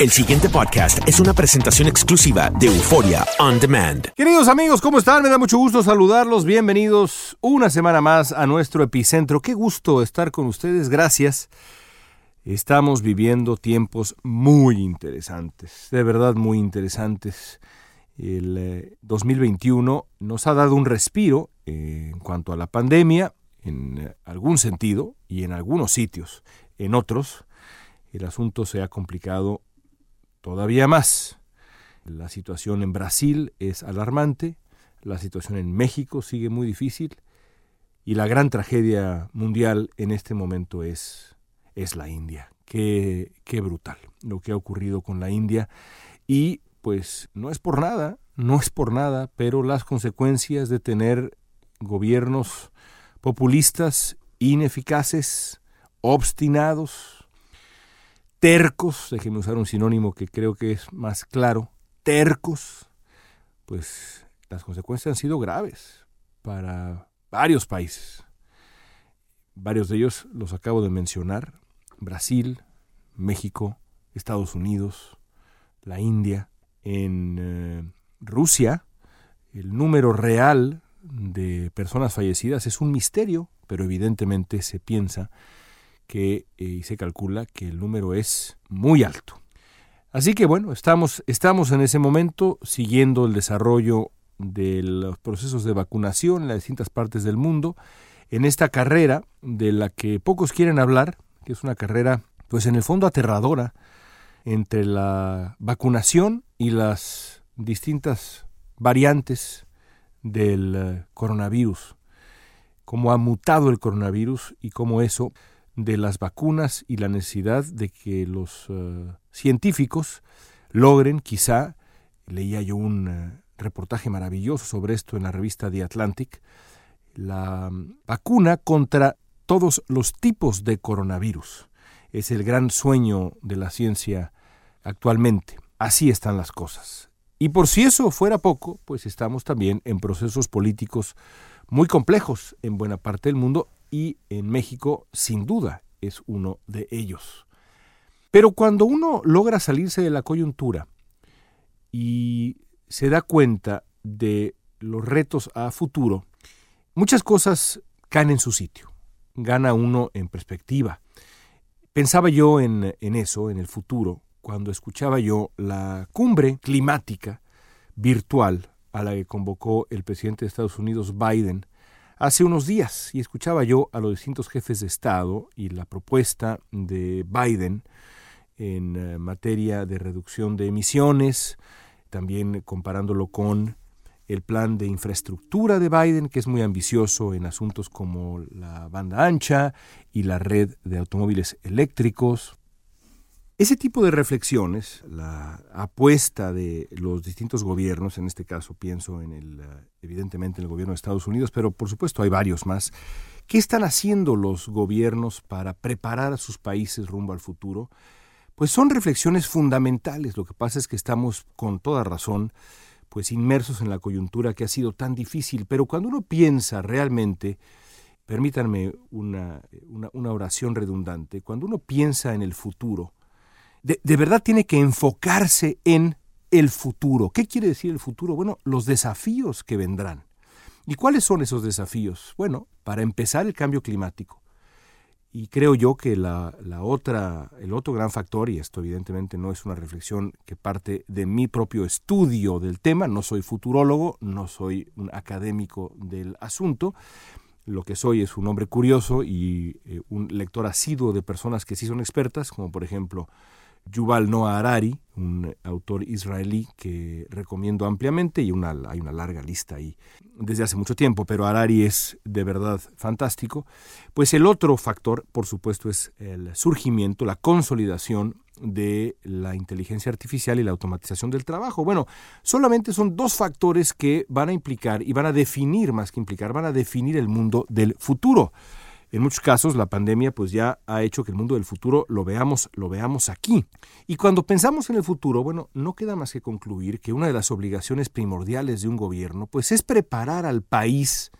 El siguiente podcast es una presentación exclusiva de Euforia On Demand. Queridos amigos, ¿cómo están? Me da mucho gusto saludarlos. Bienvenidos una semana más a nuestro epicentro. Qué gusto estar con ustedes. Gracias. Estamos viviendo tiempos muy interesantes, de verdad muy interesantes. El eh, 2021 nos ha dado un respiro eh, en cuanto a la pandemia, en eh, algún sentido y en algunos sitios. En otros, el asunto se ha complicado todavía más. La situación en Brasil es alarmante, la situación en México sigue muy difícil y la gran tragedia mundial en este momento es, es la India. Qué, qué brutal lo que ha ocurrido con la India y pues no es por nada, no es por nada, pero las consecuencias de tener gobiernos populistas, ineficaces, obstinados, tercos, déjenme usar un sinónimo que creo que es más claro, tercos, pues las consecuencias han sido graves para varios países. Varios de ellos los acabo de mencionar, Brasil, México, Estados Unidos, la India, en eh, Rusia, el número real de personas fallecidas es un misterio, pero evidentemente se piensa que eh, se calcula que el número es muy alto. Así que bueno, estamos, estamos en ese momento siguiendo el desarrollo de los procesos de vacunación en las distintas partes del mundo, en esta carrera de la que pocos quieren hablar, que es una carrera, pues en el fondo aterradora, entre la vacunación y las distintas variantes del eh, coronavirus, cómo ha mutado el coronavirus y cómo eso de las vacunas y la necesidad de que los uh, científicos logren, quizá, leía yo un uh, reportaje maravilloso sobre esto en la revista The Atlantic, la um, vacuna contra todos los tipos de coronavirus. Es el gran sueño de la ciencia actualmente. Así están las cosas. Y por si eso fuera poco, pues estamos también en procesos políticos muy complejos en buena parte del mundo y en México sin duda es uno de ellos. Pero cuando uno logra salirse de la coyuntura y se da cuenta de los retos a futuro, muchas cosas caen en su sitio, gana uno en perspectiva. Pensaba yo en, eso, en el futuro, cuando escuchaba yo la cumbre climática virtual a la que convocó el presidente de Estados Unidos, Biden, hace unos días y escuchaba yo a los distintos jefes de Estado y la propuesta de Biden en uh, materia de reducción de emisiones, también comparándolo con el plan de infraestructura de Biden, que es muy ambicioso en asuntos como la banda ancha y la red de automóviles eléctricos. Ese tipo de reflexiones, la apuesta de los distintos gobiernos, en este caso pienso en el, evidentemente en el gobierno de Estados Unidos, pero por supuesto hay varios más, ¿qué están haciendo los gobiernos para preparar a sus países rumbo al futuro? Pues son reflexiones fundamentales. Lo que pasa es que estamos con toda razón pues inmersos en la coyuntura que ha sido tan difícil, pero cuando uno piensa realmente, permítanme una, una, una oración redundante, cuando uno piensa en el futuro, de, de, verdad tiene que enfocarse en el futuro. ¿Qué quiere decir el futuro? Bueno, los desafíos que vendrán. ¿Y cuáles son esos desafíos? Bueno, para empezar, el cambio climático. Y creo yo que la, la, otra, el otro gran factor, y esto evidentemente no es una reflexión que parte de mi propio estudio del tema, no soy futurólogo, no soy un académico del asunto, lo que soy es un hombre curioso y eh, un lector asiduo de personas que sí son expertas, como por ejemplo Yuval Noah Harari, un autor israelí que recomiendo ampliamente y hay una larga lista ahí desde hace mucho tiempo, pero Harari es de verdad fantástico. Pues el otro factor, por supuesto, es el surgimiento, la consolidación de la inteligencia artificial y la automatización del trabajo. Bueno, solamente son dos factores que van a implicar y van a definir, más que implicar, van a definir el mundo del futuro. En muchos casos la pandemia pues ya ha hecho que el mundo del futuro lo veamos, lo veamos aquí. Y cuando pensamos en el futuro, bueno, no queda más que concluir que una de las obligaciones primordiales de un gobierno pues es preparar al país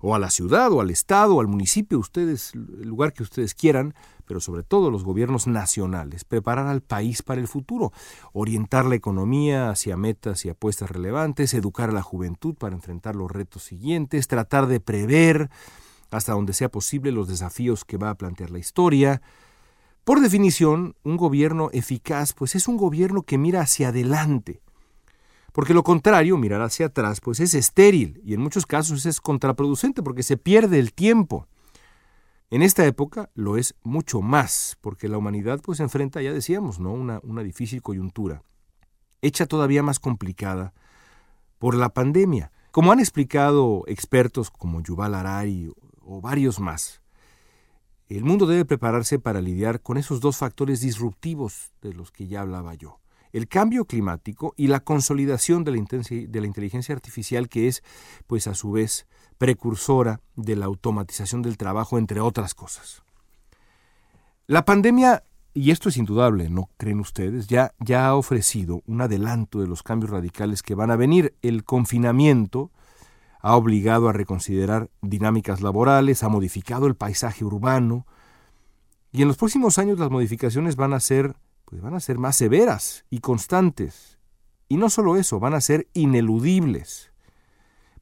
o a la ciudad o al estado o al municipio, ustedes el lugar que ustedes quieran, pero sobre todo los gobiernos nacionales, preparar al país para el futuro, orientar la economía hacia metas y apuestas relevantes, educar a la juventud para enfrentar los retos siguientes, tratar de prever hasta donde sea posible los desafíos que va a plantear la historia. Por definición, un gobierno eficaz pues es un gobierno que mira hacia adelante, porque lo contrario, mirar hacia atrás, pues es estéril y en muchos casos es contraproducente porque se pierde el tiempo. En esta época lo es mucho más, porque la humanidad pues enfrenta, ya decíamos, ¿no? una, una difícil coyuntura, hecha todavía más complicada por la pandemia. Como han explicado expertos como Yuval Harari o varios más. El mundo debe prepararse para lidiar con esos dos factores disruptivos de los que ya hablaba yo. El cambio climático y la consolidación de la, de la inteligencia artificial que es, pues a su vez, precursora de la automatización del trabajo, entre otras cosas. La pandemia, y esto es indudable, ¿no creen ustedes? Ya, ya ha ofrecido un adelanto de los cambios radicales que van a venir. El confinamiento, ha obligado a reconsiderar dinámicas laborales, ha modificado el paisaje urbano, y en los próximos años las modificaciones van a ser, pues van a ser más severas y constantes. Y no solo eso, van a ser ineludibles.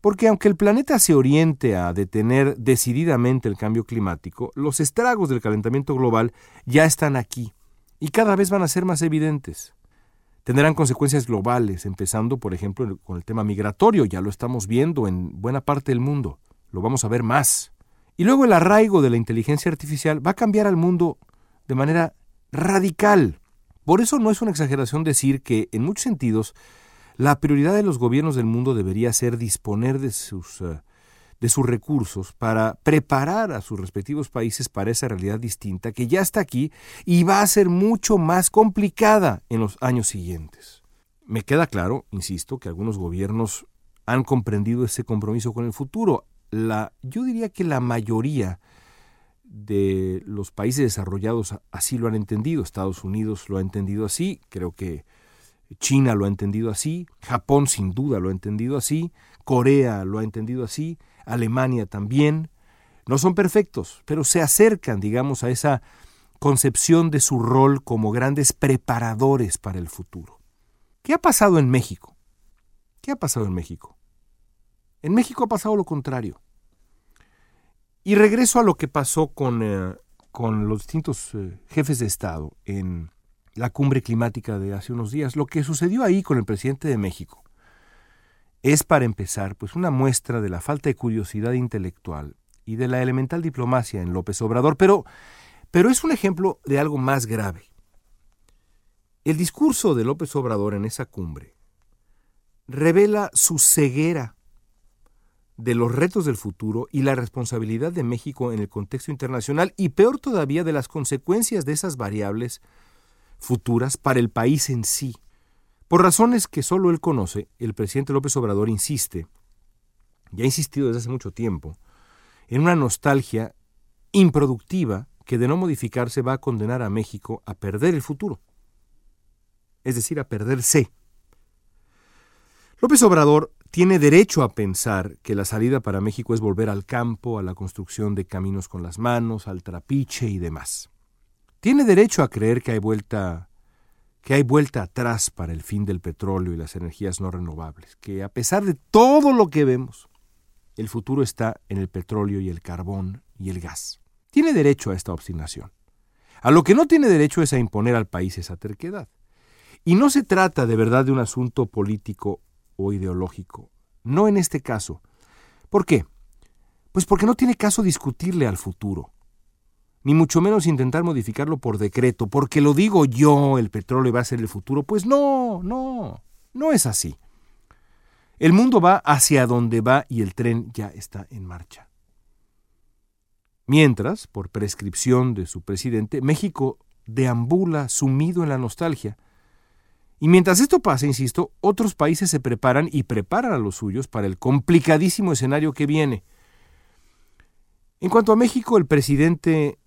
Porque aunque el planeta se oriente a detener decididamente el cambio climático, los estragos del calentamiento global ya están aquí y cada vez van a ser más evidentes tendrán consecuencias globales, empezando, por ejemplo, con el tema migratorio, ya lo estamos viendo en buena parte del mundo, lo vamos a ver más. Y luego el arraigo de la inteligencia artificial va a cambiar al mundo de manera radical. Por eso no es una exageración decir que, en muchos sentidos, la prioridad de los gobiernos del mundo debería ser disponer de sus eh, de sus recursos para preparar a sus respectivos países para esa realidad distinta que ya está aquí y va a ser mucho más complicada en los años siguientes. Me queda claro, insisto, que algunos gobiernos han comprendido ese compromiso con el futuro. La, yo diría que la mayoría de los países desarrollados así lo han entendido. Estados Unidos lo ha entendido así, creo que China lo ha entendido así, Japón sin duda lo ha entendido así, Corea lo ha entendido así, Alemania también. No son perfectos, pero se acercan, digamos, a esa concepción de su rol como grandes preparadores para el futuro. ¿Qué ha pasado en México? ¿Qué ha pasado en México? En México ha pasado lo contrario. Y regreso a lo que pasó con, eh, con los distintos eh, jefes de Estado en la cumbre climática de hace unos días. Lo que sucedió ahí con el presidente de México es para empezar pues una muestra de la falta de curiosidad intelectual y de la elemental diplomacia en López Obrador, pero, pero es un ejemplo de algo más grave. El discurso de López Obrador en esa cumbre revela su ceguera de los retos del futuro y la responsabilidad de México en el contexto internacional y peor todavía de las consecuencias de esas variables futuras para el país en sí. Por razones que solo él conoce, el presidente López Obrador insiste, y ha insistido desde hace mucho tiempo, en una nostalgia improductiva que de no modificarse va a condenar a México a perder el futuro, es decir, a perderse. López Obrador tiene derecho a pensar que la salida para México es volver al campo, a la construcción de caminos con las manos, al trapiche y demás. Tiene derecho a creer que hay vuelta que hay vuelta atrás para el fin del petróleo y las energías no renovables, que a pesar de todo lo que vemos, el futuro está en el petróleo y el carbón y el gas. Tiene derecho a esta obstinación. A lo que no tiene derecho es a imponer al país esa terquedad. Y no se trata de verdad de un asunto político o ideológico. No en este caso. ¿Por qué? Pues porque no tiene caso discutirle al futuro ni mucho menos intentar modificarlo por decreto, porque lo digo yo, el petróleo va a ser el futuro. Pues no, no, no es así. El mundo va hacia donde va y el tren ya está en marcha. Mientras, por prescripción de su presidente, México deambula sumido en la nostalgia. Y mientras esto pasa, insisto, otros países se preparan y preparan a los suyos para el complicadísimo escenario que viene. En cuanto a México, el presidente,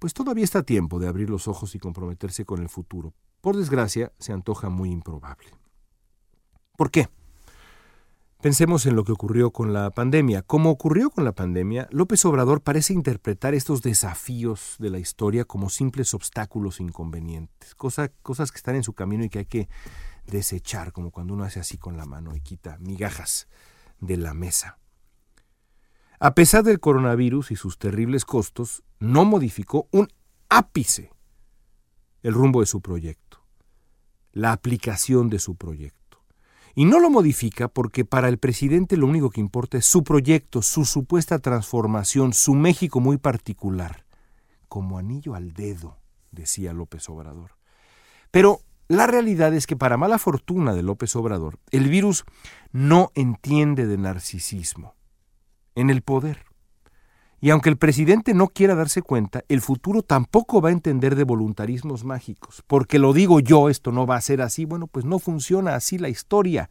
pues todavía está tiempo de abrir los ojos y comprometerse con el futuro. Por desgracia, se antoja muy improbable. ¿Por qué? Pensemos en lo que ocurrió con la pandemia. Como ocurrió con la pandemia, López Obrador parece interpretar estos desafíos de la historia como simples obstáculos inconvenientes, cosas que están en su camino y que hay que desechar, como cuando uno hace así con la mano y quita migajas de la mesa. A pesar del coronavirus y sus terribles costos, no modificó un ápice el rumbo de su proyecto, la aplicación de su proyecto. Y no lo modifica porque para el presidente lo único que importa es su proyecto, su supuesta transformación, su México muy particular. Como anillo al dedo, decía López Obrador. Pero la realidad es que para mala fortuna de López Obrador, el virus no entiende de narcisismo en el poder. Y aunque el presidente no quiera darse cuenta, el futuro tampoco va a entender de voluntarismos mágicos. Porque lo digo yo, esto no va a ser así. Bueno, pues no funciona así la historia.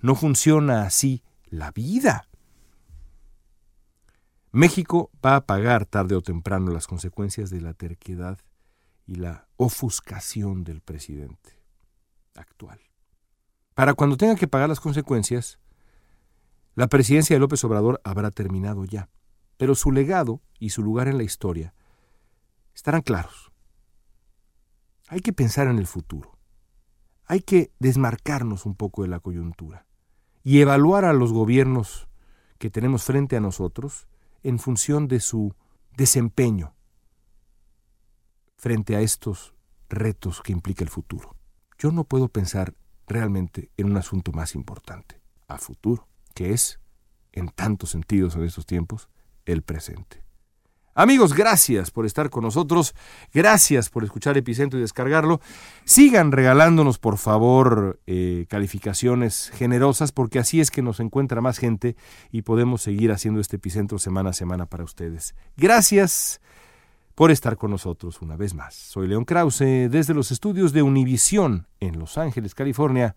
No funciona así la vida. México va a pagar tarde o temprano las consecuencias de la terquedad y la ofuscación del presidente actual. Para cuando tenga que pagar las consecuencias, la presidencia de López Obrador habrá terminado ya pero su legado y su lugar en la historia estarán claros. Hay que pensar en el futuro. Hay que desmarcarnos un poco de la coyuntura y evaluar a los gobiernos que tenemos frente a nosotros en función de su desempeño frente a estos retos que implica el futuro. Yo no puedo pensar realmente en un asunto más importante a futuro, que es, en tantos sentidos en estos tiempos, el presente. Amigos, gracias por estar con nosotros, gracias por escuchar Epicentro y descargarlo. Sigan regalándonos, por favor, eh, calificaciones generosas, porque así es que nos encuentra más gente y podemos seguir haciendo este Epicentro semana a semana para ustedes. Gracias por estar con nosotros una vez más. Soy León Krause, desde los estudios de Univisión en Los Ángeles, California.